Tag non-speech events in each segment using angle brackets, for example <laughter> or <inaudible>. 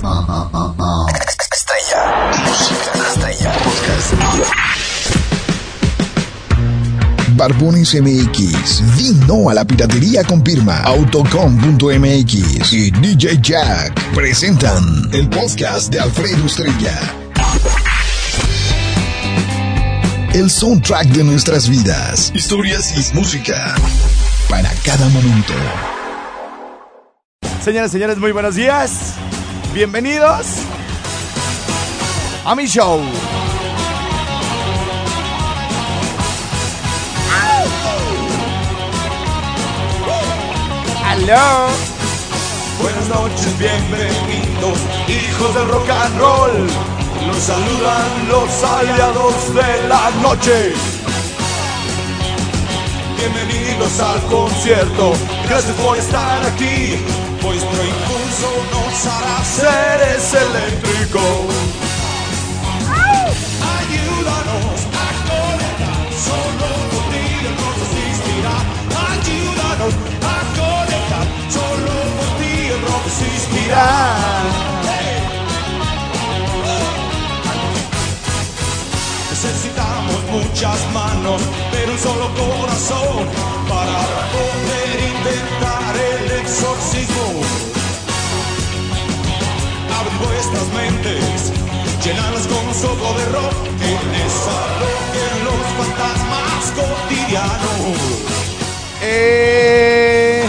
Podcast. Estrella. Música. Estrella. Podcast. Barbones MX, Vino a la piratería con firma Autocom.mx y DJ Jack presentan el podcast de Alfredo Estrella. El soundtrack de nuestras vidas, historias y música para cada momento. Señoras y señores, muy buenos días. Bienvenidos a mi show. Aló. Buenas noches, bienvenidos, hijos del rock and roll. Los saludan los aliados de la noche. Bienvenidos al concierto, gracias por estar aquí. Vuestro impulso nos hará seres eléctricos. Ayúdanos a conectar, solo contigo nos existirá. Ayúdanos a conectar, solo por ti el rock existirá. Necesitamos muchas manos, pero un solo corazón exorcismo. Abren vuestras mentes, llenarlas con un soco de rock, que desalojen los fantasmas cotidianos. Eh,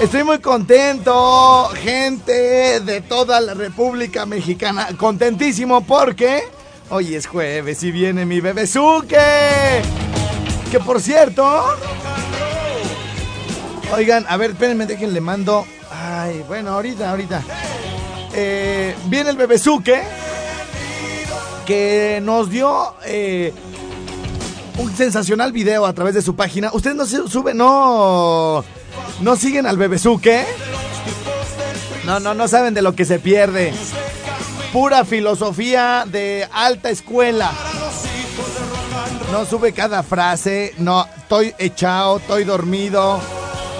estoy muy contento, gente de toda la República Mexicana. Contentísimo porque hoy es jueves y viene mi bebezuque. Que por cierto. Oigan, a ver, espérenme, déjenle mando. Ay, bueno, ahorita, ahorita. Eh, viene el bebezuque que nos dio eh, un sensacional video a través de su página. Ustedes no suben, no, no siguen al bebezuque. No, no, no saben de lo que se pierde. Pura filosofía de alta escuela. No sube cada frase. No, estoy echado, estoy dormido.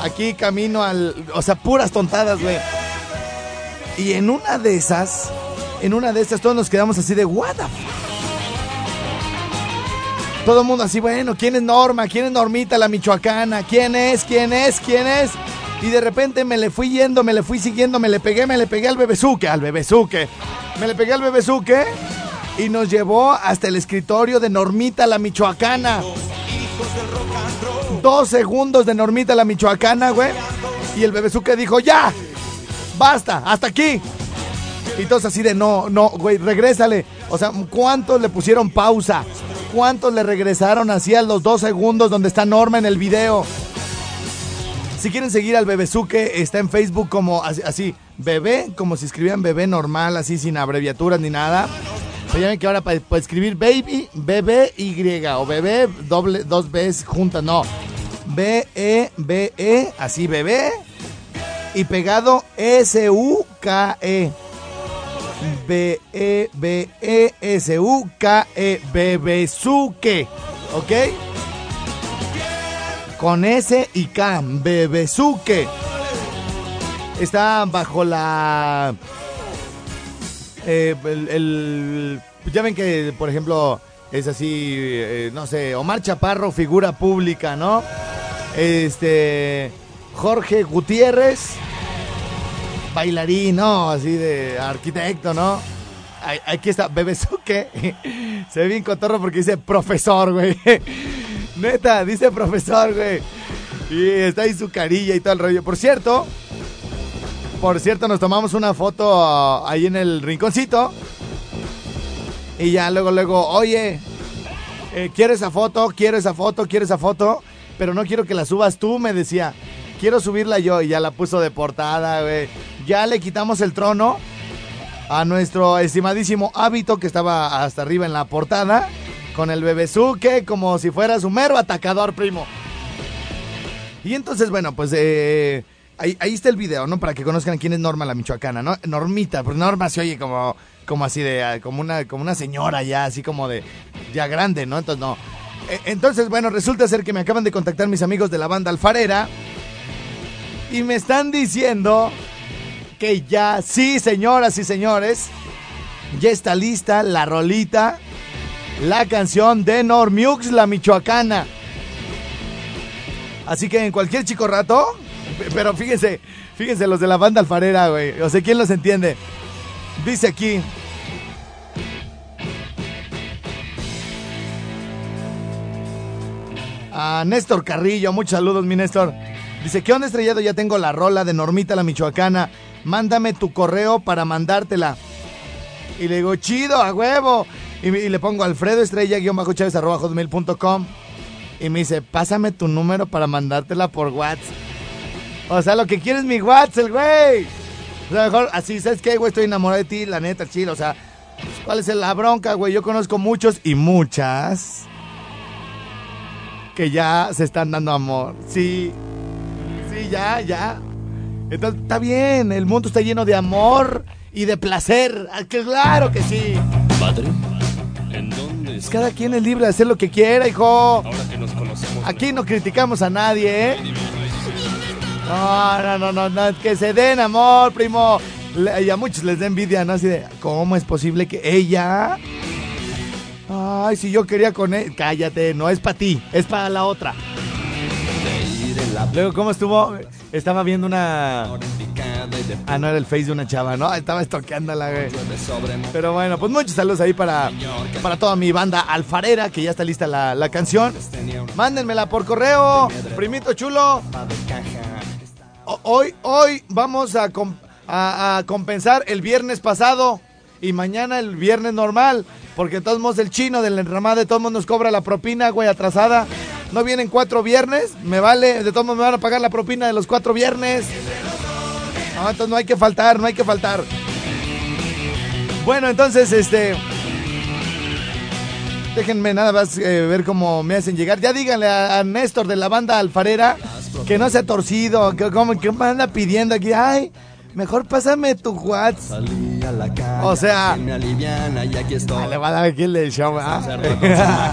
Aquí camino al. O sea, puras tontadas, güey. Y en una de esas, en una de esas, todos nos quedamos así de, ¿What the fuck?". Todo el mundo así, bueno, ¿quién es Norma? ¿Quién es Normita la michoacana? ¿Quién es? ¿Quién es? ¿Quién es? Y de repente me le fui yendo, me le fui siguiendo, me le pegué, me le pegué al bebezuque, al bebezuque. Me le pegué al bebezuque y nos llevó hasta el escritorio de Normita la michoacana. Dos segundos de Normita la michoacana, güey. Y el bebezuque dijo, ya, basta, hasta aquí. Y todos así de, no, no, güey, regrésale. O sea, ¿cuántos le pusieron pausa? ¿Cuántos le regresaron así a los dos segundos donde está Norma en el video? Si quieren seguir al Bebezuque, está en Facebook como así, bebé, como si escribían bebé normal, así sin abreviaturas ni nada. Pero ya que ahora para, para escribir baby, bebé Y o bebé doble, dos Bs juntas, no. B-E-B-E, así bebé. Y pegado S-U-K-E. B-E-B-E-S-U-K-E. Bebezuque. ¿Ok? Con S y K. Bebezuque. Está bajo la. eh, el- ya ven que, por ejemplo, es así, eh, no sé, Omar Chaparro, figura pública, ¿no? Este. Jorge Gutiérrez, bailarín, ¿no? Así de arquitecto, ¿no? Aquí está, Bebezuque. <laughs> Se ve bien cotorro porque dice profesor, güey. <laughs> Neta, dice profesor, güey. Y está ahí su carilla y todo el rollo. Por cierto, por cierto, nos tomamos una foto ah, ahí en el rinconcito. Y ya luego, luego, oye, eh, quiero esa foto, quiero esa foto, quiero esa foto, pero no quiero que la subas tú, me decía. quiero subirla yo y ya la puso de portada, güey. Ya le quitamos el trono a nuestro estimadísimo hábito que estaba hasta arriba en la portada con el bebezuque como si fuera su mero atacador, primo. Y entonces, bueno, pues eh, ahí, está el video, ¿no? Para que conozcan quién es Norma la Michoacana, ¿no? Normita, pues Norma se oye como, como así de, como una, como una señora ya, así como de, ya grande, ¿no? Entonces, no. Eh, Entonces, bueno, resulta ser que me acaban de contactar mis amigos de la banda Alfarera y me están diciendo que ya, sí, señoras y señores, ya está lista la rolita, la canción de Normiux, la Michoacana. Así que en cualquier chico rato, pe- pero fíjense, fíjense los de la banda alfarera, güey. O sea, ¿quién los entiende? Dice aquí. Néstor Carrillo, muchos saludos, mi Néstor. Dice, ¿qué onda estrellado? Ya tengo la rola de Normita la Michoacana. Mándame tu correo para mandártela. Y le digo, chido, a huevo. Y, le pongo Alfredo Estrella, Chávez, hotmail.com. Y me dice, pásame tu número para mandártela por WhatsApp. O sea, lo que quiere es mi WhatsApp, güey. O sea, mejor así, ¿sabes qué, güey? Estoy enamorado de ti, la neta, chido. O sea, ¿cuál es la bronca, güey? Yo conozco muchos y muchas que ya se están dando amor. Sí, sí, ya, ya. Entonces, está bien, el mundo está lleno de amor y de placer. Ah, Claro que sí. Padre, ¿en dónde cada quien es libre de hacer lo que quiera, hijo. Ahora que nos conocemos. Aquí no criticamos a nadie, ¿eh? No, no, no, no, no, que se den amor, primo. Le- Y a muchos les da envidia, ¿no? Así de, ¿cómo es posible que ella? Ay, si yo quería con él. Cállate, no es para ti, es para la otra. Luego, ¿cómo estuvo? Estaba viendo una. Ah, no era el face de una chava, ¿no? Estaba estoqueándola, güey. Pero bueno, pues muchos saludos ahí para, para toda mi banda alfarera, que ya está lista la, la canción. Mándenmela por correo, primito chulo. Hoy, hoy vamos a- a compensar el viernes pasado y mañana el viernes normal. Porque de todos modos el chino del enramada de todos modos nos cobra la propina, güey, atrasada. No vienen cuatro viernes, me vale, de todos modos me van a pagar la propina de los cuatro viernes. No, entonces no hay que faltar, no hay que faltar. Bueno, entonces, este... Déjenme nada más eh, ver cómo me hacen llegar. Ya díganle a, a Néstor de la banda alfarera que no se ha torcido, que como que me anda pidiendo aquí, ay, mejor pásame tu WhatsApp. O sea, Me aliviana y aquí estoy. ah, le va a dar aquí el show, ¿ah? <laughs>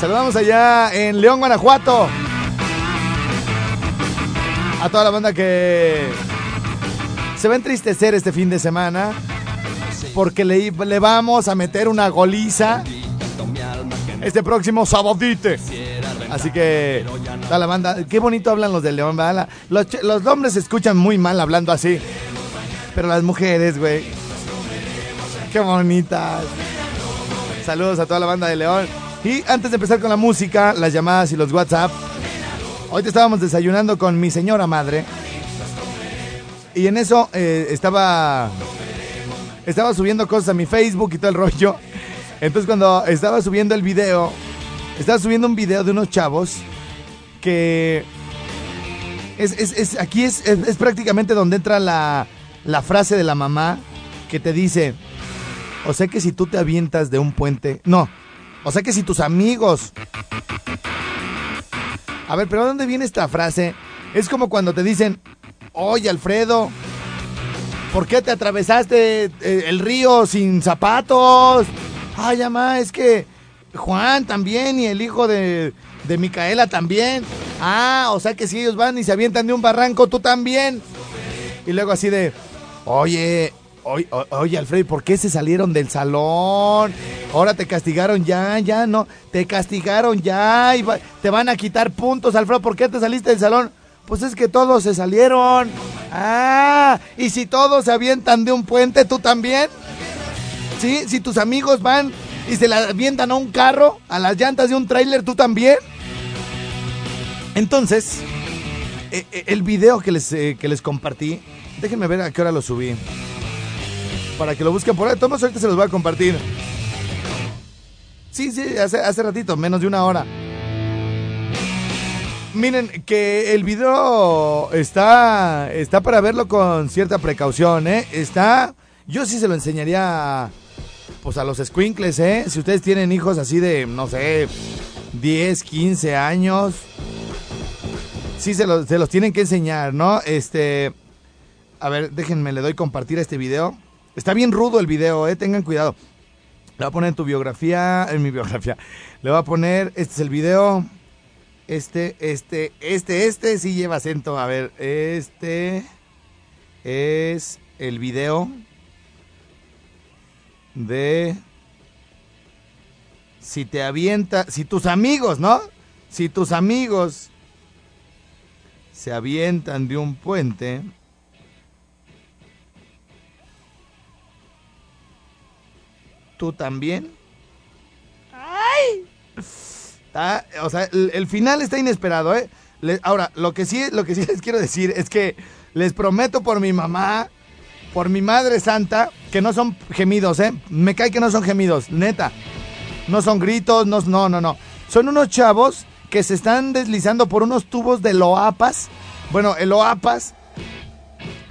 Saludamos allá en León, Guanajuato. A toda la banda que se va a entristecer este fin de semana porque le, le vamos a meter una goliza este próximo sabadite. Así que, toda la banda, qué bonito hablan los de León, los hombres se escuchan muy mal hablando así, pero las mujeres, güey, qué bonitas. Saludos a toda la banda de León. Y antes de empezar con la música, las llamadas y los WhatsApp, hoy te estábamos desayunando con mi señora madre. Y en eso eh, estaba estaba subiendo cosas a mi Facebook y todo el rollo. Entonces cuando estaba subiendo el video, estaba subiendo un video de unos chavos que es, es- es- aquí es, es- es prácticamente donde entra la, la frase de la mamá que te dice, o sea que si tú te avientas de un puente, no, o sea que si tus amigos... A ver, pero ¿de dónde viene esta frase? Es como cuando te dicen, oye Alfredo, ¿por qué te atravesaste eh, el río sin zapatos? Ay, mamá, es que Juan también y el hijo de, de Micaela también. Ah, o sea que si ellos van y se avientan de un barranco, tú también. Y luego así de, oye, oye, oye Alfredo, ¿por qué se salieron del salón? Ahora te castigaron ya, ya, no, te castigaron ya, y te van a quitar puntos, Alfredo, ¿por qué te saliste del salón? Pues es que todos se salieron. Ah, y si todos se avientan de un puente, ¿tú también? ¿Sí? Si tus amigos van y se la avientan a un carro, a las llantas de un tráiler, ¿tú también? Entonces, eh, eh, el video que les, eh, que les compartí, déjenme ver a qué hora lo subí. Para que lo busquen por ahí. Tomás, ahorita se los voy a compartir. Sí, sí, hace, hace ratito, menos de una hora. miren, que el video está, está para verlo con cierta precaución, ¿eh? Está, yo sí se lo enseñaría, pues a los squinkles, ¿eh? Si ustedes tienen hijos así de, no sé, 10, 15 años, sí se los, se los tienen que enseñar, ¿no? Este, a ver, déjenme, le doy compartir este video. Está bien rudo el video, ¿eh? Tengan cuidado. Le voy a poner en tu biografía, en mi biografía. Le voy a poner, este es el video. Este, este, este, este sí lleva acento. A ver, este es el video de si te avienta, si tus amigos, ¿no? Si tus amigos se avientan de un puente, ¿tú también? ¡Ay! Está- o sea, el, el final está inesperado, ¿eh? Le- ahora, lo que, sí, lo que sí <laughs> les quiero decir es que les prometo por mi mamá, por mi madre santa, que no son gemidos, ¿eh? Me cae que no son gemidos, neta. No son gritos, no, no, no, no. Son unos chavos que se están deslizando por unos tubos de loapas. Bueno, el loapas,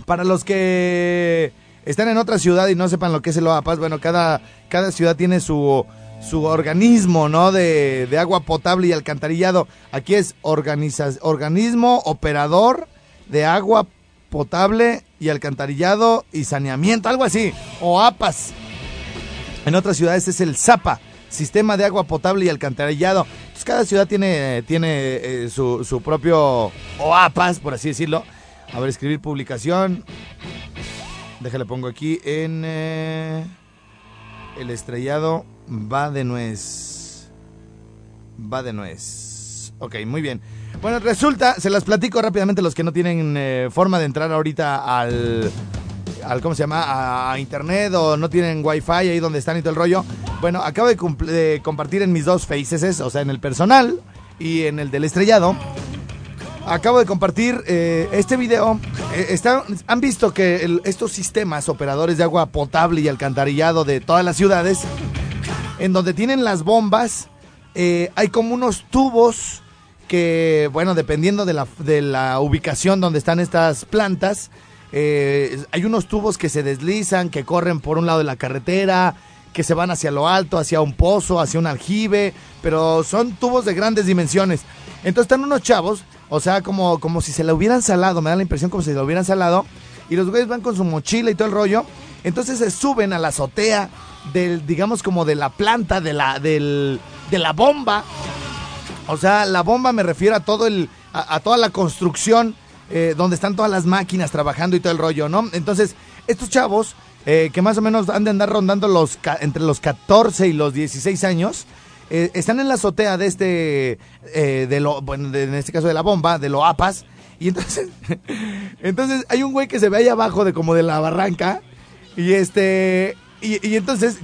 para los que están en otra ciudad y no sepan lo que es el OAPAS, bueno, cada, cada ciudad tiene su, su organismo, ¿no? De, de agua potable y alcantarillado. Aquí es organiza- organismo operador de agua potable y alcantarillado y saneamiento, algo así. OAPAS. En otras ciudades es el ZAPA, Sistema de Agua Potable y Alcantarillado. Entonces cada ciudad tiene, tiene eh, su, su propio OAPAS, por así decirlo. A ver, escribir publicación. Déjale, pongo aquí en eh, el estrellado va de nuez. Va de nuez. Ok, muy bien. Bueno, resulta, se las platico rápidamente los que no tienen eh, forma de entrar ahorita al, al ¿cómo se llama? A, internet o no tienen wifi ahí donde están y todo el rollo. Bueno, acabo de, de compartir en mis dos faces, o sea, en el personal y en el del estrellado. Acabo de compartir eh, este video. Eh, han visto que estos sistemas operadores de agua potable y alcantarillado de todas las ciudades, en donde tienen las bombas, eh, hay como unos tubos que, bueno, dependiendo de la, de la ubicación donde están estas plantas, eh, hay unos tubos que se deslizan, que corren por un lado de la carretera, que se van hacia lo alto, hacia un pozo, hacia un aljibe, pero son tubos de grandes dimensiones. Entonces están unos chavos, o sea, como, como si se la hubieran salado, me da la impresión como si se la hubieran salado, y los güeyes van con su mochila y todo el rollo, entonces se suben a la azotea del, digamos, como de la planta, de la, del, de la bomba, o sea, la bomba me refiero a todo el, a, toda la construcción eh, donde están todas las máquinas trabajando y todo el rollo, ¿no? Entonces, estos chavos eh, que más o menos han de andar rondando los entre los 14 y los 16 años, eh, están en la azotea de este, eh, de lo, bueno, de- en este caso de la bomba, de lo APAS, y entonces, <laughs> entonces hay un güey que se ve ahí abajo de como de la barranca, y este, y, entonces,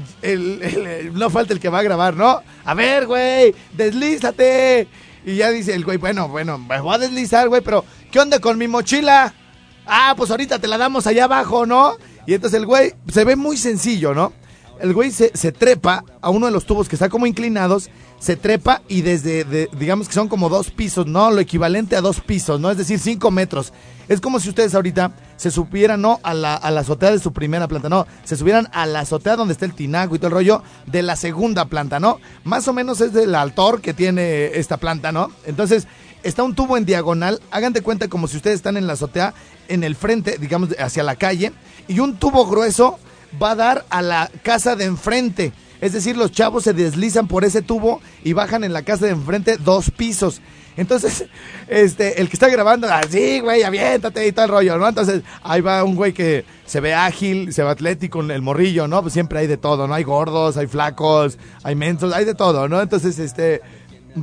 no falta el que va a grabar, ¿no? A ver, güey, deslízate. Y ya dice el güey, bueno, bueno, me voy a deslizar, güey, pero ¿qué onda con mi mochila? Ah, pues ahorita te la damos allá abajo, ¿no? Y entonces el güey se ve muy sencillo, ¿no? El güey se, trepa a uno de los tubos que está como inclinados, se trepa y desde, de- digamos que son como dos pisos, ¿no? Lo equivalente a dos pisos, ¿no? Es decir, cinco metros. Es como si ustedes ahorita se subieran, ¿no? A la, a la azotea de su primera planta, no. Se subieran a la azotea donde está el tinaco y todo el rollo de la segunda planta, ¿no? Más o menos es del altor que tiene esta planta, ¿no? Entonces, está un tubo en diagonal. Hagan de cuenta como si ustedes están en la azotea, en el frente, digamos, hacia la calle. Y un tubo grueso va a dar a la casa de enfrente. Es decir, los chavos se deslizan por ese tubo y bajan en la casa de enfrente dos pisos. Entonces, <laughs> este, el que está grabando, así, güey, aviéntate y todo rollo, ¿no? Entonces, ahí va un güey que se ve ágil, se ve atlético, el morrillo, ¿no? Pues siempre hay de todo, ¿no? Hay gordos, hay flacos, hay mensos, hay de todo, ¿no? Entonces, este,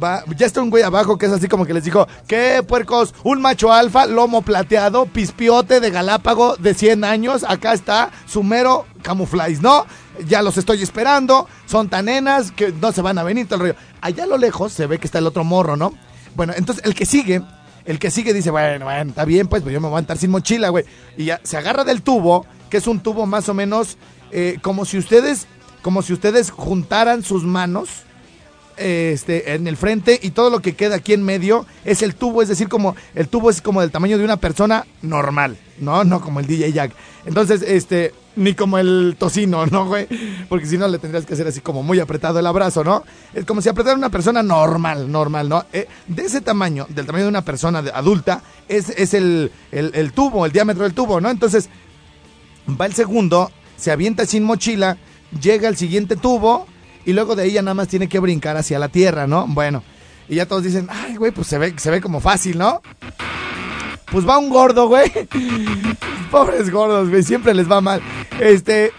va, ya está un güey abajo que es así como que les dijo, ¿qué puercos? Un macho alfa, lomo plateado, pispiote de Galápago de 100 años, acá está su mero camuflaje, ¿no? Ya los estoy esperando, son tan nenas que no se van a venir, todo el rollo. Allá a lo lejos se ve que está el otro morro, ¿no? Bueno, entonces el que sigue, el que sigue dice, bueno, bueno, está bien, pues, pues yo me voy a entrar sin mochila, güey. Y ya se agarra del tubo, que es un tubo más o menos eh, como si ustedes, como si ustedes juntaran sus manos este, en el frente y todo lo que queda aquí en medio es el tubo, es decir, como el tubo es como del tamaño de una persona normal, ¿no? No como el DJ Jack. Entonces, este, ni como el tocino, ¿no, güey? Porque si no le tendrías que hacer así como muy apretado el abrazo, ¿no? Es como si apretara una persona normal, normal, ¿no? Eh, de ese tamaño, del tamaño de una persona adulta, es, es el, el, el tubo, el diámetro del tubo, ¿no? Entonces, va el segundo, se avienta sin mochila, llega al siguiente tubo y luego de ahí ya nada más tiene que brincar hacia la tierra, ¿no? Bueno, y ya todos dicen, ay, güey, pues se ve, se ve como fácil, ¿no? Pues va un gordo, güey. <laughs> Pobres gordos, güey, siempre les va mal. Este,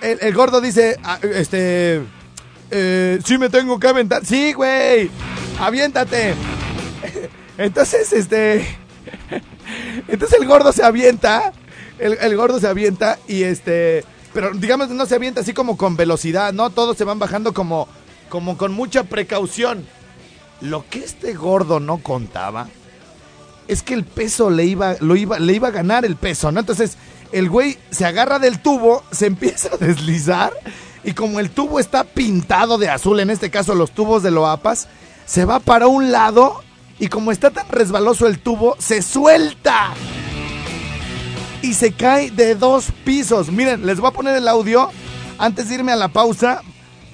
el, gordo dice, ah, este, eh, sí me tengo que aventar. Sí, güey, aviéntate. <laughs> Entonces, este, <laughs> entonces el gordo se avienta, el gordo se avienta y este, pero digamos no se avienta así como con velocidad, ¿no? Todos se van bajando como, como con mucha precaución. Lo que este gordo no contaba es que el peso le iba, lo iba, le iba a ganar el peso, ¿no? Entonces el güey se agarra del tubo, <laughs> se empieza a deslizar y como el tubo está pintado de azul, en este caso los tubos de Loapas, se va para un lado y como está tan resbaloso el tubo, se suelta y se cae de dos pisos. Miren, les voy a poner el audio antes de irme a la pausa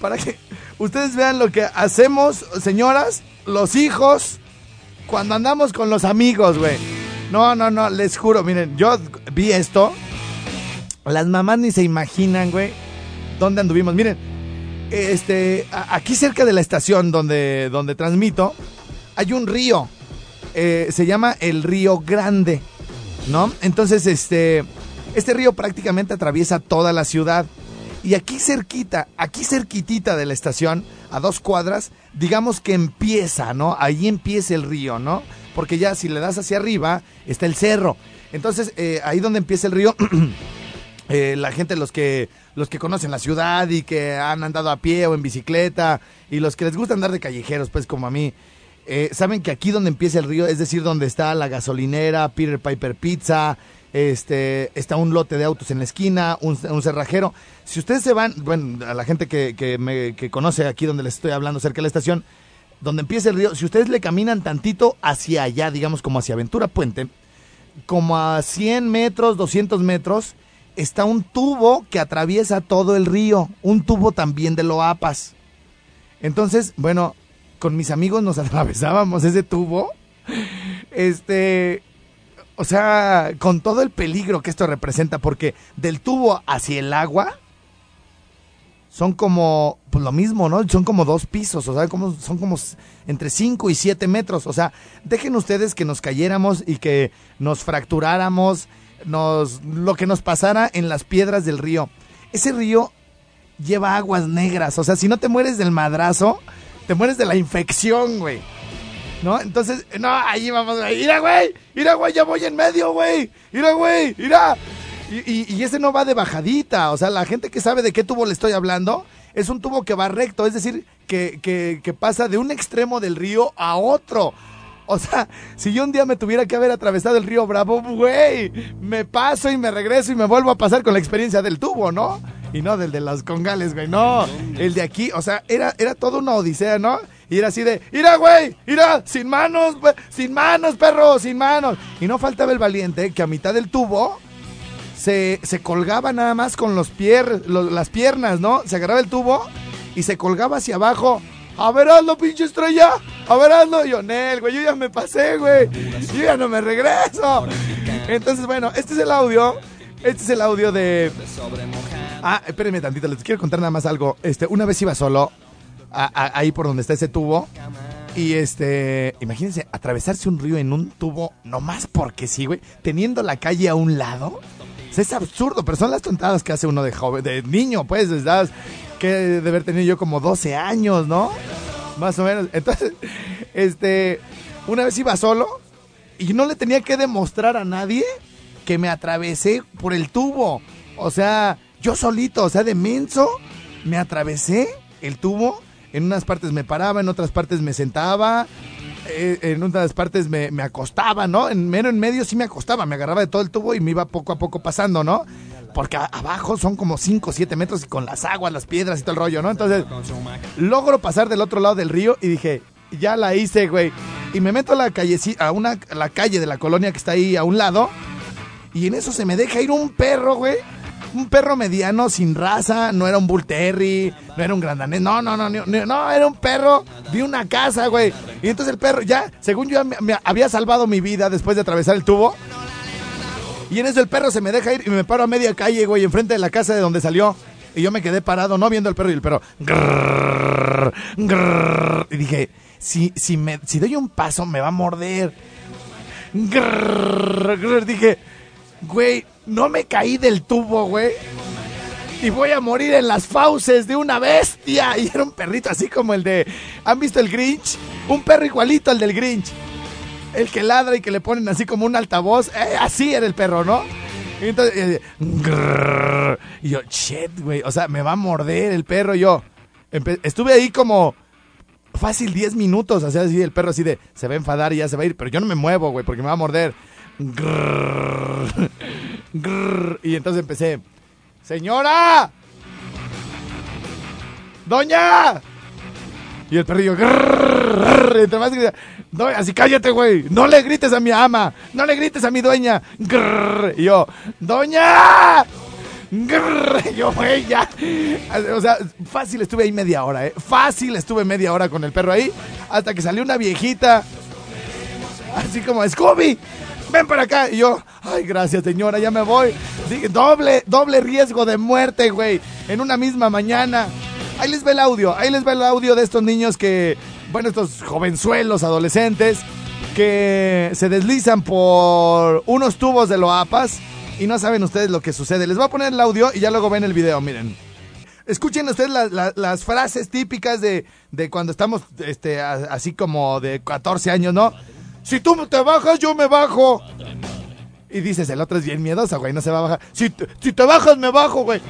para que ustedes vean lo que hacemos, señoras, los hijos, cuando andamos con los amigos, güey. No, no, no, les juro, miren, yo vi esto. Las mamás ni se imaginan, güey, dónde anduvimos. Miren, este, aquí cerca de la estación donde, donde transmito, hay un río. Eh, se llama el Río Grande, ¿no? Entonces, este, este río prácticamente atraviesa toda la ciudad. Y aquí cerquita, aquí cerquitita de la estación, a dos cuadras, digamos que empieza, ¿no? Ahí empieza el río, ¿no? Porque ya si le das hacia arriba, está el cerro. Entonces, eh, ahí donde empieza el río, <clears throat> eh, la gente, los que, los que conocen la ciudad y que han andado a pie o en bicicleta, y los que les gusta andar de callejeros, pues como a mí, eh, saben que aquí donde empieza el río, es decir, donde está la gasolinera, Peter Piper Pizza, este, está un lote de autos en la esquina, un, un cerrajero. Si ustedes se van, bueno, a la gente que, que, me, conoce aquí donde les estoy hablando, cerca de la estación, donde empieza el río, si ustedes le caminan tantito hacia allá, digamos como hacia Aventura Puente, como a 100 metros, 200 metros, está un tubo que atraviesa todo el río, un tubo también de Loapas. Entonces, bueno, con mis amigos nos <laughs> atravesábamos ese tubo, este, o sea, con todo el peligro que esto representa, porque del tubo hacia el agua son como, pues lo mismo, ¿no? Son como dos pisos, o sea, como, son como entre 5 y 7 metros. O sea, dejen ustedes que nos cayéramos y que nos fracturáramos, nos, lo que nos pasara en las piedras del río. Ese río lleva aguas negras, o sea, si no te mueres del madrazo, te mueres de la infección, güey. ¿No? Entonces, no, ahí vamos, güey. Mira, güey. Mira, güey, ya voy en medio, güey. Mira, güey. Mira. Y, y- y ese no va de bajadita. O sea, la gente que sabe de qué tubo le estoy hablando, es un tubo que va recto. Es decir, que, que, que pasa de un extremo del río a otro. O sea, si yo un día me tuviera que haber atravesado el río Bravo, güey, me paso y me regreso y me vuelvo a pasar con la experiencia del tubo, ¿no? Y no del de las congales, güey, no. El de aquí, o sea, era, era toda una odisea, ¿no? Y era así de, ¡ira, güey! ¡ira! ¡Sin manos, güey! ¡Sin manos, perro! ¡Sin manos! Y no faltaba el valiente que a mitad del tubo se, se colgaba nada más con los pier, las piernas, ¿no? Se agarraba el tubo y se colgaba hacia abajo. A ver, hazlo, pinche estrella. A ver, hazlo. Y yo, Nel, güey, yo ya me pasé, güey. Yo ya no me regreso. Entonces, bueno, este es el audio. Este es el audio de. Ah, espérenme tantito, les quiero contar nada más algo. Este, una vez iba solo ahí por donde está ese tubo. Y este, imagínense, atravesarse un río en un tubo, nomás porque sí, güey, teniendo la calle a un lado. O sea, es absurdo, pero son las tontadas que hace uno de joven, de niño, pues, ¿verdad? Que de haber tenido yo como 12 años, ¿no? Más o menos. Entonces, este, una vez iba solo y no le tenía que demostrar a nadie que me atravesé por el tubo. O sea, yo solito, o sea, de menso, me atravesé el tubo. En unas partes me paraba, en otras partes me sentaba, eh, en otras partes me, me acostaba, ¿no? En mero en medio sí me acostaba, me agarraba de todo el tubo y me iba poco a poco pasando, ¿no? porque abajo son como 5 o 7 metros y con las aguas, las piedras y todo el rollo, ¿no? Entonces, logro pasar del otro lado del río y dije, ya la hice, güey. Y me meto a la calle, a una, a la calle de la colonia que está ahí a un lado. Y en eso se me deja ir un perro, güey. Un perro mediano, sin raza, no era un Bull Terry, no era un grandanés, no, no, no, no, no, era un perro de una casa, güey. Y entonces el perro, ya, según yo, había salvado mi vida después de atravesar el tubo. Y en eso el perro se me deja ir y me paro a media calle, güey, enfrente de la casa de donde salió. Y yo me quedé parado, no viendo al perro y el perro. grrr, grrr. y dije, si, si, me, si doy un paso, me va a morder. Grrr. Dije, güey, no me caí del tubo, güey. Y voy a morir en las fauces de una bestia. <laughs> Y era un perrito así como el de. ¿Han visto el Grinch? Un perro igualito al del Grinch. El que ladra y que le ponen así como un altavoz. Eh, así era el perro, ¿no? Y entonces. y yo, shit, güey. O sea, me va a morder el perro. Yo. estuve ahí como. Fácil 10 minutos, o sea, así el perro así de, se va a enfadar y ya se va a ir, pero yo no me muevo, güey, porque me va a morder. Grrr, grrr. y entonces empecé, señora, doña. Y el perrillo, grrr, y más grita, "No, así cállate, güey, no le grites a mi ama, no le grites a mi dueña. Y yo, doña. Grrr, yo, güey, ya. O sea, fácil estuve ahí media hora, ¿eh? Fácil estuve media hora con el perro ahí. Hasta que salió una viejita. Así como, Scooby, ven para acá. Y yo, ay, gracias, señora, ya me voy. Dije, doble, doble riesgo de muerte, güey. En una misma mañana. Ahí les ve el audio. Ahí les ve el audio de estos niños que, bueno, estos jovenzuelos, adolescentes, que se deslizan por unos tubos de loapas y no saben ustedes lo que sucede. Les voy a poner el audio y ya luego ven el video, miren. Escuchen ustedes la- la- las frases típicas de, de cuando estamos este, así como de 14 años, ¿no? Si tú te bajas, yo me bajo. Y dices, el otro es bien miedoso, güey, no se va a bajar. Si, si te bajas, me bajo, güey.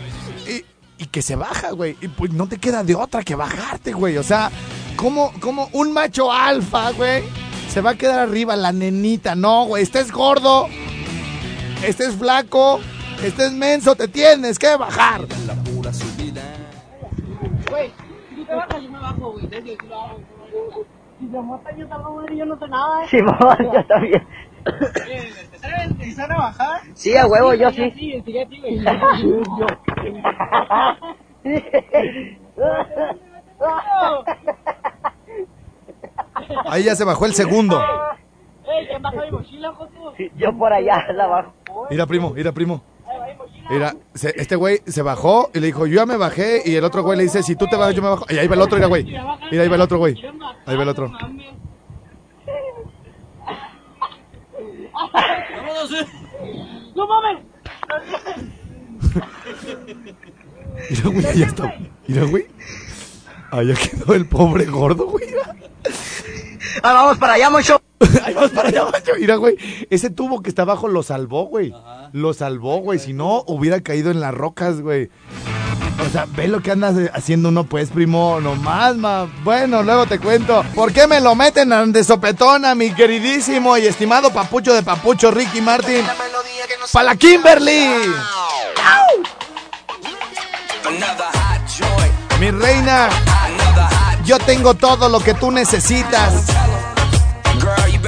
Y, y que se baja, güey. Y pues no te queda de otra que bajarte, güey. O sea, como, como un macho alfa, güey, se va a quedar arriba la nenita. No, güey, estés gordo, estés flaco, estés menso, te tienes que bajar. Güey, si te bajas, yo me bajo, güey. Si se mata, yo tampoco, güey, yo no sé nada. Sí, mamá, <laughs> yo también. ¿Te sabes empezar a bajar? Sí, a huevo, yo sí. Sí, sí, sí, güey. <laughs> Ahí ya se bajó el segundo. Ey, ¿quién baja mi mochila, Joto? Yo por allá, la abajo. Mira, primo, mira, primo. Mira, se- este güey se bajó y le dijo, yo ya me bajé. Y el otro güey le dice, si tú te bajas, yo me bajo. Y ahí va el otro, mira, güey. Mira, ahí va el otro, güey. Ahí va el otro. ¡No mames! Mira, güey, ahí está. Mira, güey. Allá quedó el pobre gordo, güey. Ah, vamos para allá, mocho. Vamos <laughs> para allá, macho. Mira, güey. Ese tubo que está abajo lo salvó, güey. Lo salvó, güey. Si no, hubiera caído en las rocas, güey. O sea, ve lo que andas haciendo uno, pues, primo. Nomás, ma. Bueno, luego te cuento. ¿Por qué me lo meten de sopetona, mi queridísimo y estimado papucho de papucho, Ricky Martin? ¡Para la Kimberly! Mi reina, yo tengo todo lo que tú necesitas.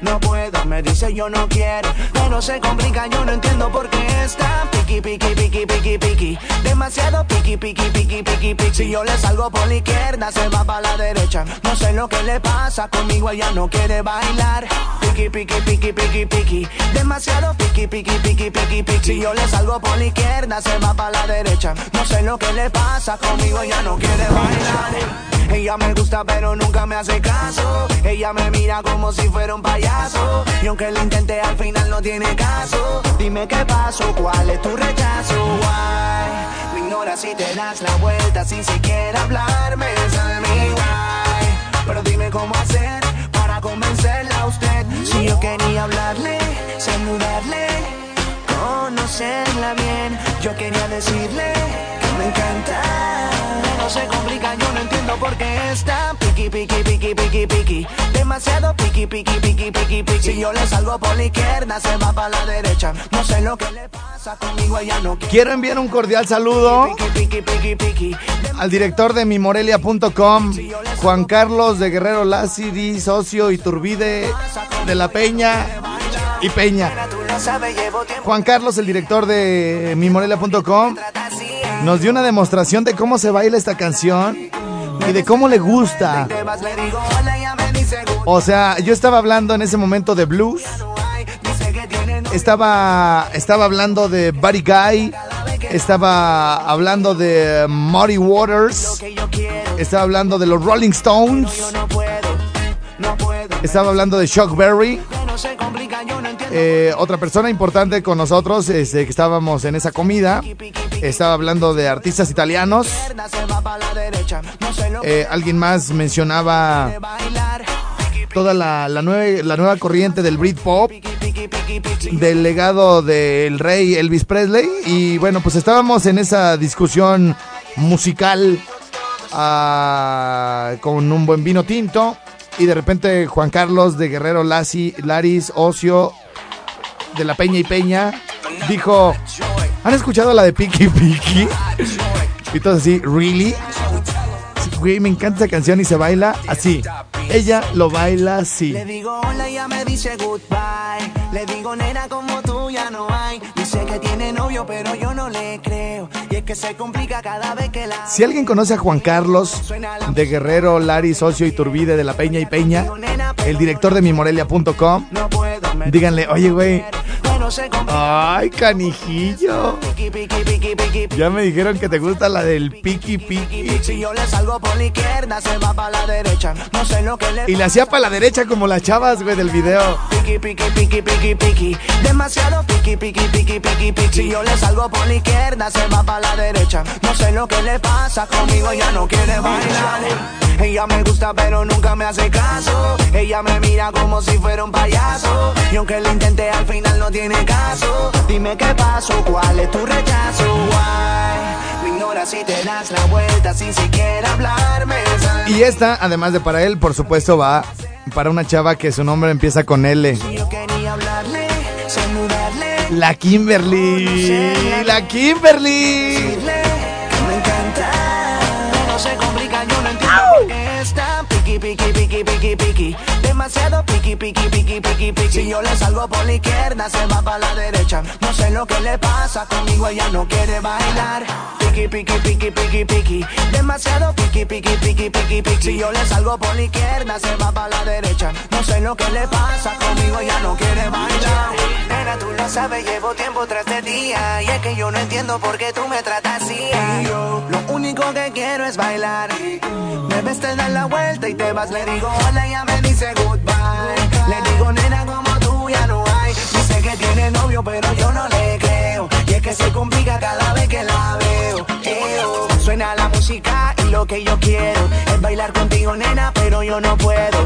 No puedo, me dice yo no quiero, pero se complica, yo no entiendo por qué está piqui, piqui, piqui, piqui, piqui, demasiado piqui, piqui, piqui, piqui, piqui. Si yo le salgo por la izquierda, se va para la derecha. No sé lo que le pasa conmigo, ella no quiere bailar. Piqui, piqui, piqui, piqui, piqui, demasiado piqui, piqui, piqui, piqui, piqui. Si yo le salgo por la izquierda, se va para la derecha. No sé lo que le pasa conmigo, ella no quiere bailar. Ella me gusta pero nunca me hace caso Ella me mira como si fuera un payaso Y aunque lo intenté al final no tiene caso. Dime qué pasó, cuál es tu rechazo. Why? Me ignoras si te das la vuelta sin siquiera hablarme. Me why. Pero dime cómo hacer para convencerla a usted. Si Yo quería hablarle, saludarle, conocerla bien. Yo quería decirle que me encanta. No se complica, yo no entiendo por qué está piqui, piqui, piqui, piqui, piqui. Demasiado piqui, piqui, piqui, piqui, piqui. Si yo le salgo por la izquierda, se va para la derecha. No sé lo que le pasa conmigo, ella no. Quiero enviar un cordial saludo Piqui, piqui, piqui. al director de mimorelia.com, Juan Carlos de Guerrero Lázidi, socio Iturbide de la Peña y Peña. Juan Carlos, el director de mimorelia.com, así. nos dio una demostración de cómo se baila esta canción y de cómo le gusta. O sea, yo estaba hablando en ese momento de blues, estaba, estaba hablando de Buddy Guy, estaba hablando de Muddy Waters, estaba hablando de los Rolling Stones, estaba hablando de Chuck Berry. Eh, otra persona importante con nosotros, este, que estábamos en esa comida, estaba hablando de artistas italianos. Eh, alguien más mencionaba toda la, nueva, la nueva corriente del Britpop, del legado del rey Elvis Presley. Y bueno, pues estábamos en esa discusión musical ah, con un buen vino tinto. Y de repente Juan Carlos de Guerrero Lazi, Laris, Ocio, de la Peña y Peña, dijo, ¿han escuchado la de Piki Piki? Y todos así, ¿really? Sí, Güey, me encanta esa canción y se baila así. Ella lo baila así. Le digo hola, ella me dice goodbye. Le digo nena como tú ya no hay. Dice que tiene novio, pero yo no le creo. Y es que se complica cada vez que la. Si alguien conoce a Juan Carlos de Guerrero, Lari, Socio y Turbide de la Peña y Peña, el director de mimorelia.com, díganle, oye, güey. Ay, canijillo. Ya me dijeron que te gusta la del piqui piqui. Si yo le salgo por la izquierda, se va para la derecha. No sé lo que le Y le hacía para la derecha como las chavas, güey, del video. Piqui, piqui, piqui, piqui, piqui. Demasiado piqui, piqui, piqui, piqui, piqui. Si yo le salgo por la izquierda, se va para la derecha. No sé lo que le pasa conmigo, ella no quiere bailar. Ella me gusta, pero nunca me hace caso. Ella me mira como si fuera un payaso. Y aunque lo intenté, al final no tiene caso. Dime qué pasó, cuál es tu rechazo. Why? Me ignoras si te das la vuelta sin siquiera hablarme. Y esta, además de para él, por supuesto, va para una chava que su nombre empieza con L. Yo quería hablarle, saludarle. La Kimberly. La Kimberly. Piqui, piqui, piqui, piqui. Demasiado piqui, piqui, piqui, piqui, piqui. Si yo le salgo por la izquierda, se va para la derecha. No sé lo que le pasa conmigo, ella no quiere bailar. Piqui, piqui, piqui, piqui, piqui. Demasiado piqui, piqui, piqui, piqui, piqui. Si yo le salgo por la izquierda, se va para la derecha. No sé lo que le pasa conmigo, ella no quiere bailar. Nena, tú lo sabes, llevo tiempo tras de día. Y es que yo no entiendo por qué tú me tratas así. Yo, lo único que quiero es bailar. Debes te dar la vuelta y te vas. Le digo hola, ella me dice lo que yo quiero es bailar contigo, nena, pero yo no puedo.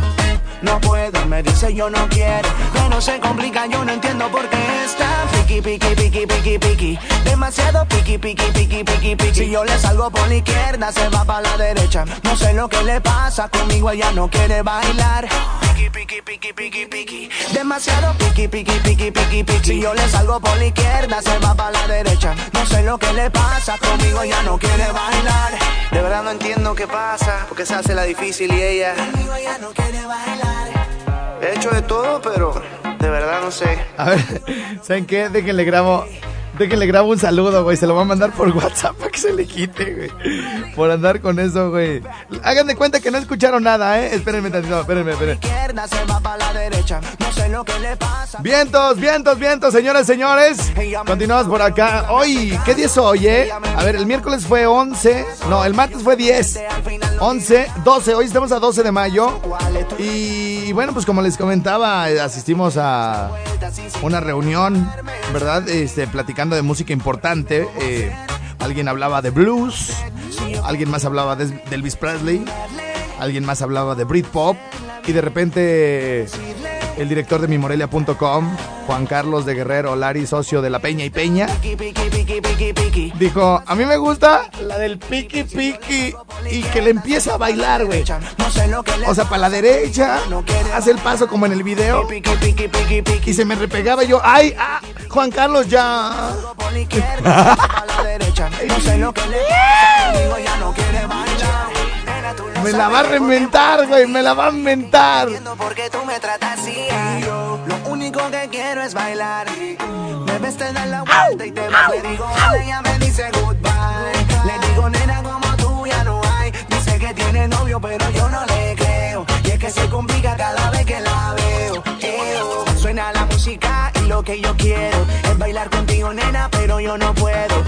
No puedo, me dice yo no quiero. Pero se complica, yo no entiendo por qué está piqui, piqui, piqui, piqui, piqui. Demasiado piqui, piqui, piqui, piqui, piqui. Si yo le salgo por la izquierda, se va para la derecha. No sé lo que le pasa conmigo, ella no quiere bailar. Piqui, piqui, piqui, piqui, piqui. Demasiado piqui, piqui, piqui, piqui, piqui. Si yo le salgo por la izquierda, se va para la derecha. No sé lo que le pasa conmigo, ella no quiere bailar. De verdad no entiendo qué pasa, porque se hace la difícil y ella. Conmigo ella no quiere bailar. He hecho de todo, pero de verdad no sé. A ver, ¿saben qué? Déjenle grabo. Déjenle grabo un saludo, güey. Se lo va a mandar por WhatsApp para que se le quite, güey. Por andar con eso, güey. Hagan de cuenta que no escucharon nada, ¿eh? Espérenme tantito, espérenme, espérenme. Vientos, vientos, vientos, señores, señores. Continuamos por acá. Hoy, ¿qué día es hoy, eh? A ver, el miércoles fue 11. No, el martes fue 10. 11, 12. Hoy estamos a 12 de mayo. Y bueno, pues como les comentaba, asistimos a una reunión, ¿verdad? Este, platicando de música importante. Eh, alguien hablaba de blues. Alguien más hablaba de, de Elvis Presley. Alguien más hablaba de Britpop. Y de repente el director de mimorelia.com, Juan Carlos de Guerrero, Lari, socio de La Peña y Peña, dijo, a mí me gusta la del piqui piqui y que le empieza a bailar, güey. O sea, para la derecha, hace el paso como en el video y se me repegaba y yo, ay, ah, Juan Carlos ya. Me la va a reventar, güey, me la va a inventar. Porque tú me tratas así. Lo único que quiero es bailar. Me ves, te das la vuelta y te vas. Le digo, ella me dice goodbye. Le digo, nena, como tú ya no hay. Dice que tiene novio, pero yo no le creo. Y es que se complica cada vez que la veo. Eo. Suena la música y lo que yo quiero es bailar contigo, nena, pero yo no puedo.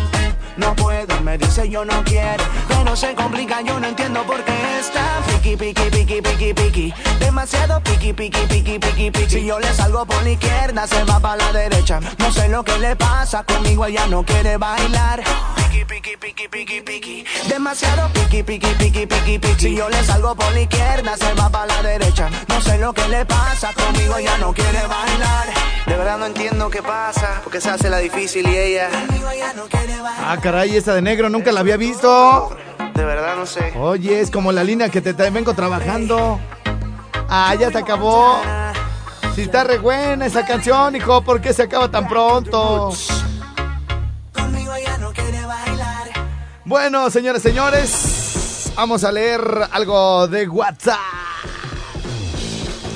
No puedo, me dice yo no quiero, pero se complica, yo no entiendo por qué está piqui, piqui, piqui, piqui, piqui, demasiado piqui, piqui, piqui, piqui, piqui. Si yo le salgo por la izquierda, se va para la derecha. No sé lo que le pasa conmigo, ella no quiere bailar. Piqui, piqui, piqui, piqui, piqui, demasiado piqui, piqui, piqui, piqui, piqui. Si yo le salgo por la izquierda, se va para la derecha. No sé lo que le pasa conmigo, ella no quiere bailar. De verdad no entiendo qué pasa, porque se hace la difícil y ella. Ah, caray, esta de negro nunca la había visto. De verdad no sé. Oye, es como la línea que te, te vengo trabajando. Ah, ya se acabó. Si está re buena esa canción, hijo, ¿por qué se acaba tan pronto? Conmigo ella no quiere bailar. Bueno, señores, señores, vamos a leer algo de WhatsApp.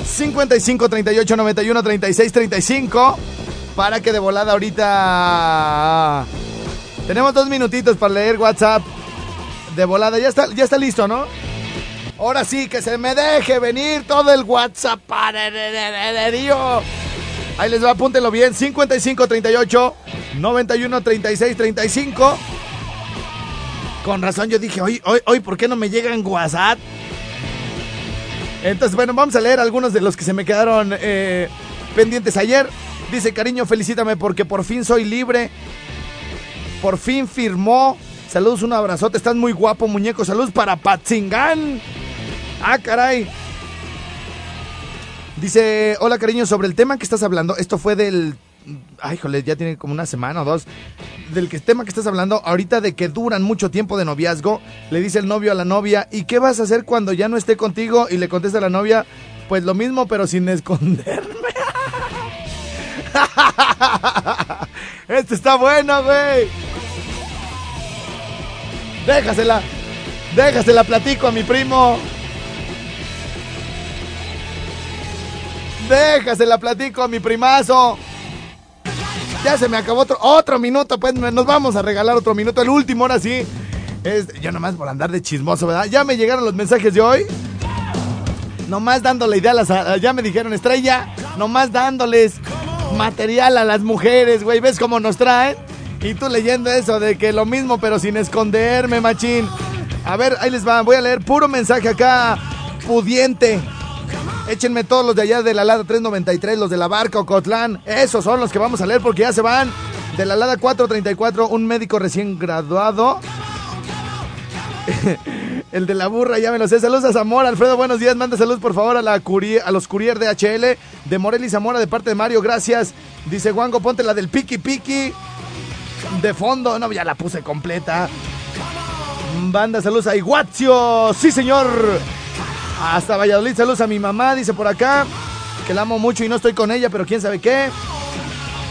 55 38 91 36 35 para que de volada ahorita tenemos dos minutitos para leer WhatsApp de volada. Ya está, ya está listo, ¿no? Ahora sí, que se me deje venir todo el WhatsApp. Ahí les va, apúntenlo bien. 55 38 91 36 35. Con razón yo dije, hoy, hoy, hoy, ¿por qué no me llegan WhatsApp? Entonces, bueno, vamos a leer algunos de los que se me quedaron eh, pendientes ayer. Dice, cariño, felicítame porque por fin soy libre. Por fin firmó. Saludos, un abrazote. Estás muy guapo, muñeco. Saludos para Patzingán. Ah, caray. Dice, hola, cariño, sobre el tema que estás hablando. Esto fue del... Ay, jole, ya tiene como una semana o dos. Del que, tema que estás hablando, ahorita de que duran mucho tiempo de noviazgo, le dice el novio a la novia, ¿y qué vas a hacer cuando ya no esté contigo? Y le contesta a la novia, pues lo mismo, pero sin esconderme. <laughs> este está bueno, güey. Déjasela. Déjasela, platico a mi primo. Déjasela, platico a mi primazo. Ya se me acabó otro, otro minuto, pues nos vamos a regalar otro minuto, el último, ahora sí. Es, yo nomás por andar de chismoso, ¿verdad? Ya me llegaron los mensajes de hoy. Nomás dándole idea a las... Ya me dijeron, Estrella, nomás dándoles material a las mujeres, güey. ¿Ves cómo nos traen? Y tú leyendo eso de que lo mismo, pero sin esconderme, machín. A ver, ahí les va. Voy a leer puro mensaje acá, pudiente. Échenme todos los de allá de la Lada 393, los de la Barca Ocotlán. Esos son los que vamos a leer porque ya se van. De la Lada 434, un médico recién graduado. <laughs> El de la burra, ya me lo sé. Saludos a Zamora. Alfredo, buenos días. Manda saludos, por favor, a, la courier, a los courier de HL de Morelia y Zamora de parte de Mario. Gracias. Dice Juango, ponte la del Piki Piki. De fondo. No, ya la puse completa. Banda, saludos a Iguazio. Sí, señor. Hasta Valladolid, saludos a mi mamá, dice por acá. Que la amo mucho y no estoy con ella, pero quién sabe qué.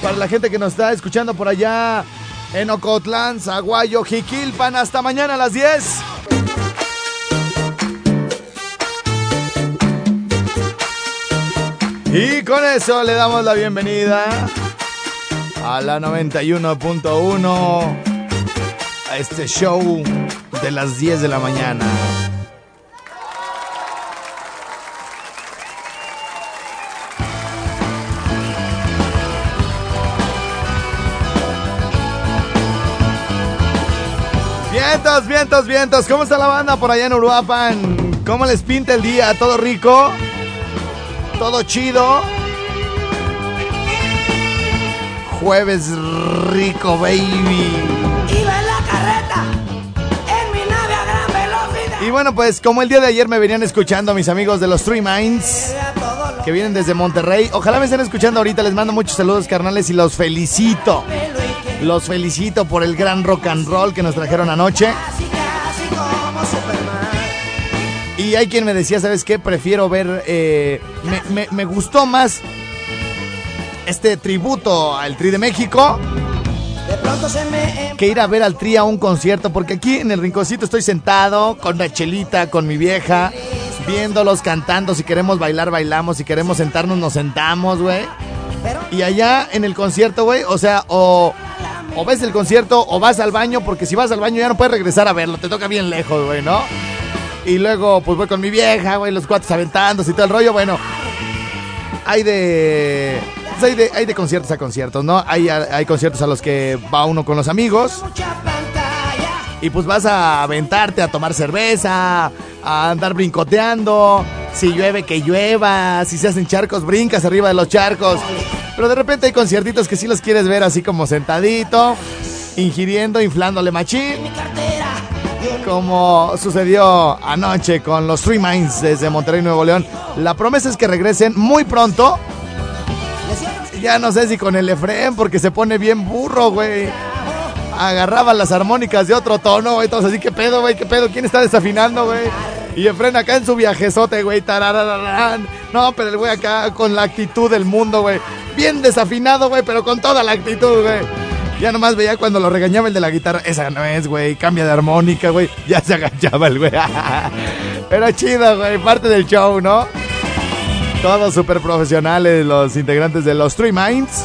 Para la gente que nos está escuchando por allá en Ocotlán, Zaguayo, Jiquilpan. Hasta mañana a las 10. Y con eso le damos la bienvenida a la 91.1 a este show de las 10 de la mañana. Vientos, vientos, vientos. ¿Cómo está la banda por allá en Uruapan? ¿Cómo les pinta el día? ¿Todo rico? ¿Todo chido? Jueves rico, baby. Iba en la carreta, en mi nave a gran velocidad. Y bueno, pues como el día de ayer me venían escuchando mis amigos de los Three Minds, que vienen desde Monterrey. Ojalá me estén escuchando ahorita. Les mando muchos saludos, carnales, y los felicito. Los felicito por el gran rock and roll que nos trajeron anoche. Y hay quien me decía, ¿sabes qué? Prefiero ver... eh, me, me- me gustó más este tributo al Tri de México que ir a ver al Tri a un concierto, porque aquí en el rinconcito estoy sentado con una chelita, con mi vieja, viéndolos cantando. Si queremos bailar, bailamos. Si queremos sentarnos, nos sentamos, güey. Y allá en el concierto, güey, o sea, o, o ves el concierto o vas al baño, porque si vas al baño ya no puedes regresar a verlo, te toca bien lejos, güey, ¿no? Y luego, pues voy con mi vieja, güey, los cuates aventándose y todo el rollo. Bueno, hay de. Pues, hay de, conciertos a conciertos, ¿no? Hay, hay conciertos a los que va uno con los amigos. Y pues vas a aventarte a tomar cerveza, a andar brincoteando. Si llueve, que llueva. Si se hacen charcos, brincas arriba de los charcos. Pero de repente hay conciertitos que sí los quieres ver así como sentadito, ingiriendo, inflándole machín. Como sucedió anoche con los Three Minds desde Monterrey, Nuevo León. La promesa es que regresen muy pronto. Ya no sé si con el Efren, porque se pone bien burro, güey. Agarraba las armónicas de otro tono, güey. Todos así, ¿qué pedo, güey? ¿Qué pedo? ¿Quién está desafinando, güey? Y Efren acá en su viajezote, güey. No, pero el güey acá con la actitud del mundo, güey. Bien desafinado, güey, pero con toda la actitud, güey. Ya nomás veía cuando lo regañaba el de la guitarra. Esa no es, güey. Cambia de armónica, güey. <laughs> Ya se agachaba el güey. <laughs> Pero chido, güey. Parte del show, ¿no? Todos súper profesionales, los integrantes de los Three Minds.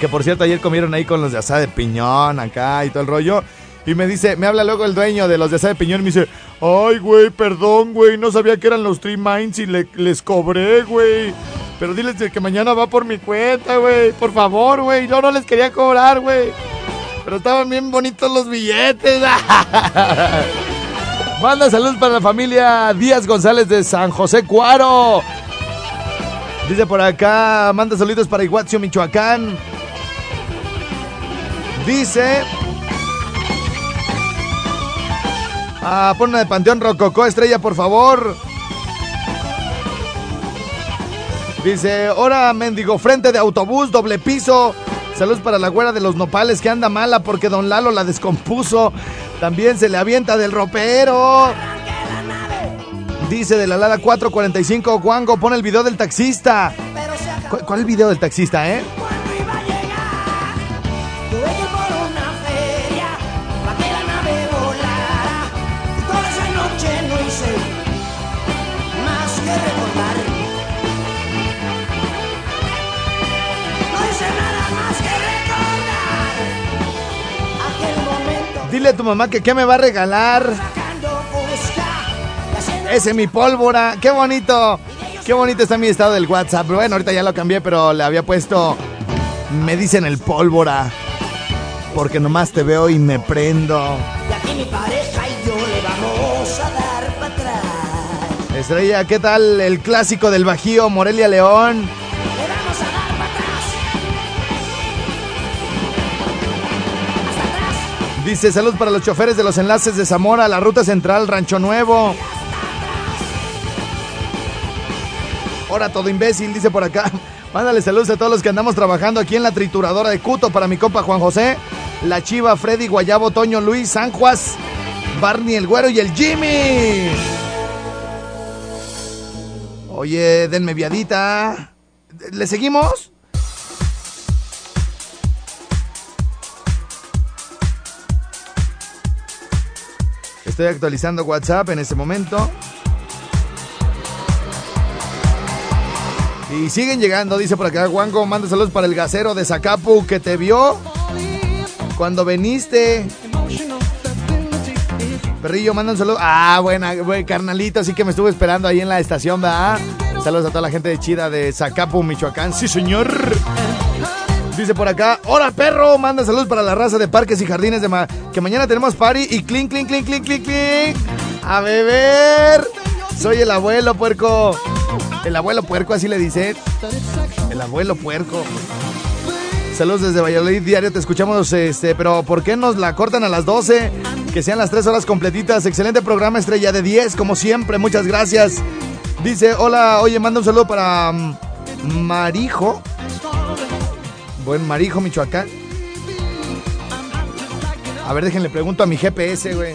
Que por cierto, ayer comieron ahí con los de asada de piñón acá y todo el rollo. Y me dice, me habla luego el dueño de los de asada de piñón y me dice, ay, güey, perdón, güey, no sabía que eran los Three Minds y le- les cobré, güey. Pero diles que mañana va por mi cuenta, güey. Por favor, güey. Yo no les quería cobrar, güey. Pero estaban bien bonitos los billetes. <laughs> Manda saludos para la familia Díaz González de San José Cuaro. Dice por acá, manda saludos para Iguazio, Michoacán. Dice... Ah, pon de Panteón Rococó, estrella, por favor. Dice, hora mendigo, frente de autobús, doble piso. Saludos para la güera de los nopales que anda mala porque don Lalo la descompuso. También se le avienta del ropero. Dice de la Lada 445, Juango, pon el video del taxista. ¿Cuál, cuál video del taxista, eh? A tu mamá que qué me va a regalar. Ese mi pólvora. Qué bonito. Qué bonito está mi estado del WhatsApp. Bueno, ahorita ya lo cambié, pero le había puesto. Me dicen el pólvora. Porque nomás te veo y me prendo. pareja y yo le vamos a dar. Estrella, ¿qué tal el clásico del Bajío, Morelia León? Dice, salud para los choferes de los enlaces de Zamora, la ruta central, Rancho Nuevo. Ahora todo imbécil, dice por acá. <laughs> Mándale saludos a todos los que andamos trabajando aquí en la trituradora de Cuto para mi compa Juan José, la Chiva, Freddy, Guayabo, Toño, Luis, San Juas, Barney, el Güero y el Jimmy. Oye, denme viadita. ¿Le seguimos? Estoy actualizando WhatsApp en este momento. Y siguen llegando, dice por acá Juanco, manda saludos para el gasero de Zacapu que te vio cuando veniste. Perrillo, manda un saludo. Ah, buena, buen carnalito, así que me estuve esperando ahí en la estación, ¿verdad? Saludos a toda la gente de Chida de Zacapu, Michoacán. Sí, señor. Dice por acá, hola perro, manda saludos para la raza de parques y jardines de que mañana tenemos party y clink, clink, clink, clink, clink, clink. A beber. Soy el abuelo puerco. El abuelo puerco, así le dice. El abuelo puerco. Saludos desde Valladolid Diario, te escuchamos, este, pero ¿por qué nos la cortan a las 12? Que sean las 3 horas completitas. Excelente programa, estrella de 10, como siempre, muchas gracias. Dice, hola, oye, manda un saludo para mm, Marijo. Buen Marijo, Michoacán. A ver, déjenle pregunto a mi GPS, güey.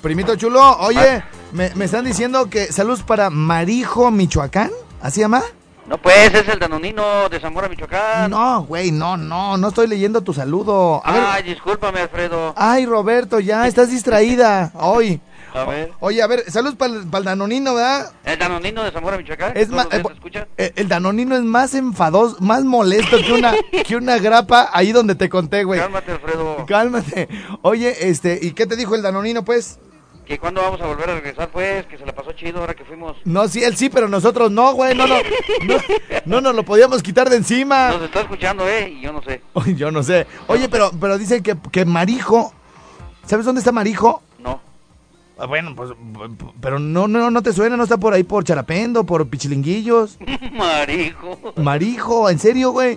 Primito chulo, oye, me, me están diciendo que saludos para Marijo, Michoacán. ¿Así llama? No, pues es el Danonino de Zamora, Michoacán. No, güey, no, no, no estoy leyendo tu saludo. A ver, Ay, discúlpame, Alfredo. ay, Roberto, ya estás distraída hoy. A ver. Oye, a ver, saludos para el, el Danonino, ¿verdad? El Danonino de Zamora, Michoacán. Es ¿Todos más, eh? Eh, El Danonino es más enfadoso, más molesto que una, <laughs> que una grapa ahí donde te conté, güey. Cálmate, Alfredo. Cálmate. Oye, este, ¿y qué te dijo el Danonino, pues? Que cuándo vamos a volver a regresar, pues, que se la pasó chido ahora que fuimos. No, sí, él sí, pero nosotros no, güey, no, no, no, no nos lo podíamos quitar de encima. Nos está escuchando, ¿eh? Y yo no sé. <laughs> Yo no sé. Oye, pero, pero dicen que, que Marijo, ¿sabes dónde está Marijo? No. Ah, Bueno, pues, pero no, no, no te suena, no está por ahí por Charapendo, por Pichilinguillos. <laughs> Marijo. Marijo, ¿en serio, güey?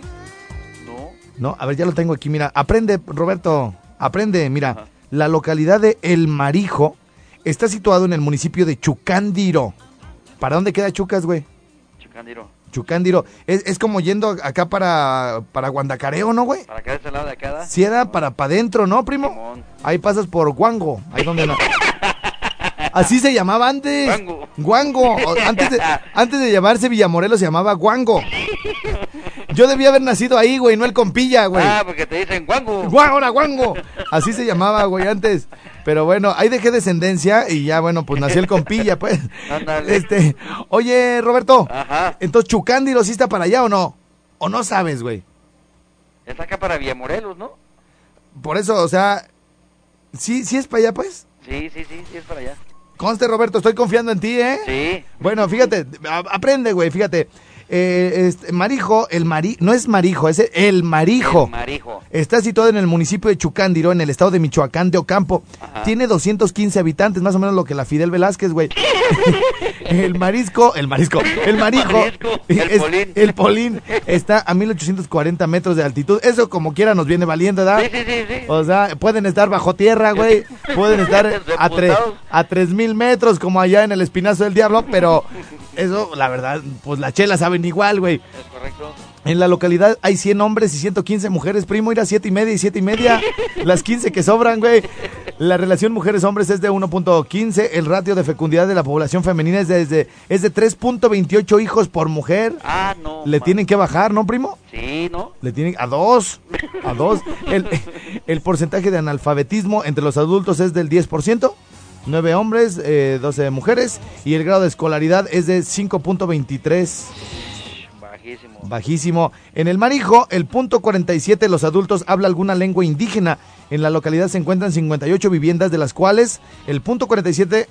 No. No, a ver, ya lo tengo aquí, mira. Aprende, Roberto, aprende, mira. La localidad de El Marijo está situado en el municipio de Chucándiro. ¿Para dónde queda Chucas, güey? Chicandiro. Chucándiro. Es, es como yendo acá para, para Guandacareo, ¿no, güey? Para acá de este lado de acá. ¿da? Si era para pa' adentro, ¿no, primo? Simón. Ahí pasas por Guango, ahí donde no. <laughs> Así se llamaba antes. Guango. Guango. Antes de, <laughs> antes de llamarse Villamorelos se llamaba Guango. Yo debía haber nacido ahí, güey, no el compilla, güey. Ah, porque te dicen guango. Guango. Así se llamaba, güey, antes. Pero bueno, ahí dejé descendencia y ya, bueno, pues nací el compilla, pues. Ándale. Este, oye, Roberto. Ajá. Entonces, Chucándiro sí está para allá o no? ¿O no sabes, güey? Está acá para Villamorelos, ¿no? Por eso, o sea, ¿sí, sí es para allá, pues? Sí, sí, sí, sí es para allá. Conste, Roberto, estoy confiando en ti, ¿eh? Sí. Bueno, fíjate, aprende, güey, fíjate. Eh, este, Marijo, el Mari, no es Marijo, es el Marijo. El Marijo. Está situado en el municipio de Chucándiro, en el estado de Michoacán de Ocampo. Tiene 215 habitantes, más o menos lo que la Fidel Velázquez, güey. <laughs> el marisco, el marisco, el marijo, Marisco, el es- polín. el polín está a 1840 metros de altitud. Eso como quiera nos viene valiendo, ¿verdad? Sí, sí, sí, sí. O sea, pueden estar bajo tierra, güey. <laughs> Pueden estar a, tre- a 3000 metros, como allá en el Espinazo del Diablo, pero eso, la verdad, pues las chelas saben igual, güey. Es correcto. En la localidad hay 100 hombres y 115 mujeres, primo, ir a 7 y media y 7 y media. <laughs> Las 15 que sobran, güey. La relación mujeres-hombres es de 1.15. El ratio de fecundidad de la población femenina es de, es de, es de 3.28 hijos por mujer. Ah, no. Le tienen que bajar, ¿no, primo? Sí, ¿no? Le tienen a dos, a dos. El, el porcentaje de analfabetismo entre los adultos es del 10%, 9 hombres, eh, 12 mujeres, y el grado de escolaridad es de 5.23, Bajísimo. bajísimo. En el Marijo, el punto 47, los adultos habla alguna lengua indígena. En la localidad se encuentran 58 viviendas, de las cuales el punto 47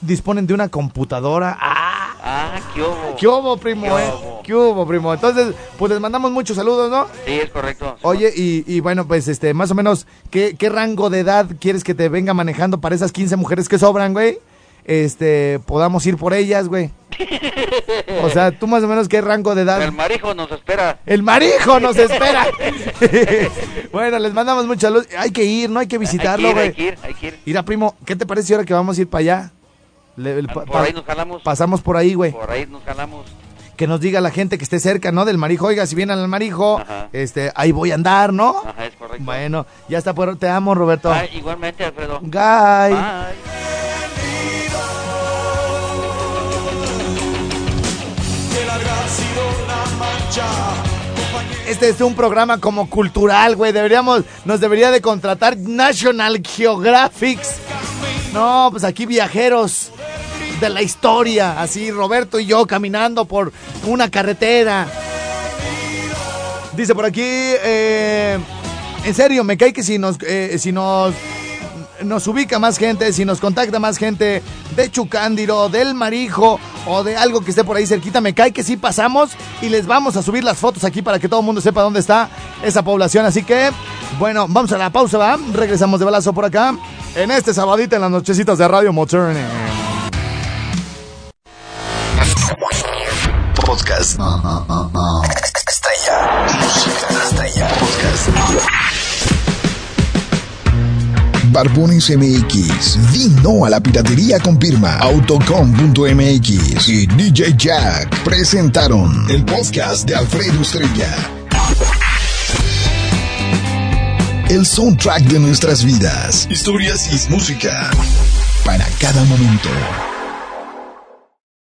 disponen de una computadora. ¡Ah! Ah, qué hubo. ¿Qué hubo, primo, ¿Qué eh? hubo? ¿Qué hubo, primo? Entonces, pues les mandamos muchos saludos, ¿no? Sí, es correcto. Oye, y, y bueno, pues este, más o menos, ¿qué, ¿qué rango de edad quieres que te venga manejando para esas 15 mujeres que sobran, güey? Este, podamos ir por ellas, güey. O sea, tú más o menos, ¿qué rango de edad? El marijo nos espera. El marijo nos espera. <laughs> bueno, les mandamos mucha luz. Hay que ir, ¿no? Hay que visitarlo, hay güey. ir, hay que ir, hay que ir. Mira, primo, ¿qué te parece ahora que vamos a ir para allá? Le- el- pa- Por ahí nos jalamos. Pasamos por ahí, güey. Por ahí nos jalamos. Que nos diga la gente que esté cerca, ¿no? Del marijo. Oiga, si vienen al marijo, Ajá. este, ahí voy a andar, ¿no? Ajá, es correcto. Bueno, ya está por... Te amo, Roberto. Igualmente, Alfredo. Guy. Bye. Este es un programa como cultural, güey. Deberíamos, nos debería de contratar National Geographic. No, pues aquí viajeros de la historia. Así, Roberto y yo caminando por una carretera. Dice por aquí, eh, en serio, me cae que si nos, eh, si nos, nos ubica más gente, si nos contacta más gente de Chucándiro, del Marijo o de algo que esté por ahí cerquita, me cae que sí pasamos y les vamos a subir las fotos aquí para que todo el mundo sepa dónde está esa población. Así que, bueno, vamos a la pausa, ¿va? Regresamos de balazo por acá en este sabadito en las nochecitas de Radio Modern. Podcast. No, no, no, no. Estrella. Música estrella. Podcast. Barbones MX, di no a la piratería con firma autocom.mx y DJ Jack presentaron el podcast de Alfredo Estrella. El soundtrack de nuestras vidas, historias y música para cada momento.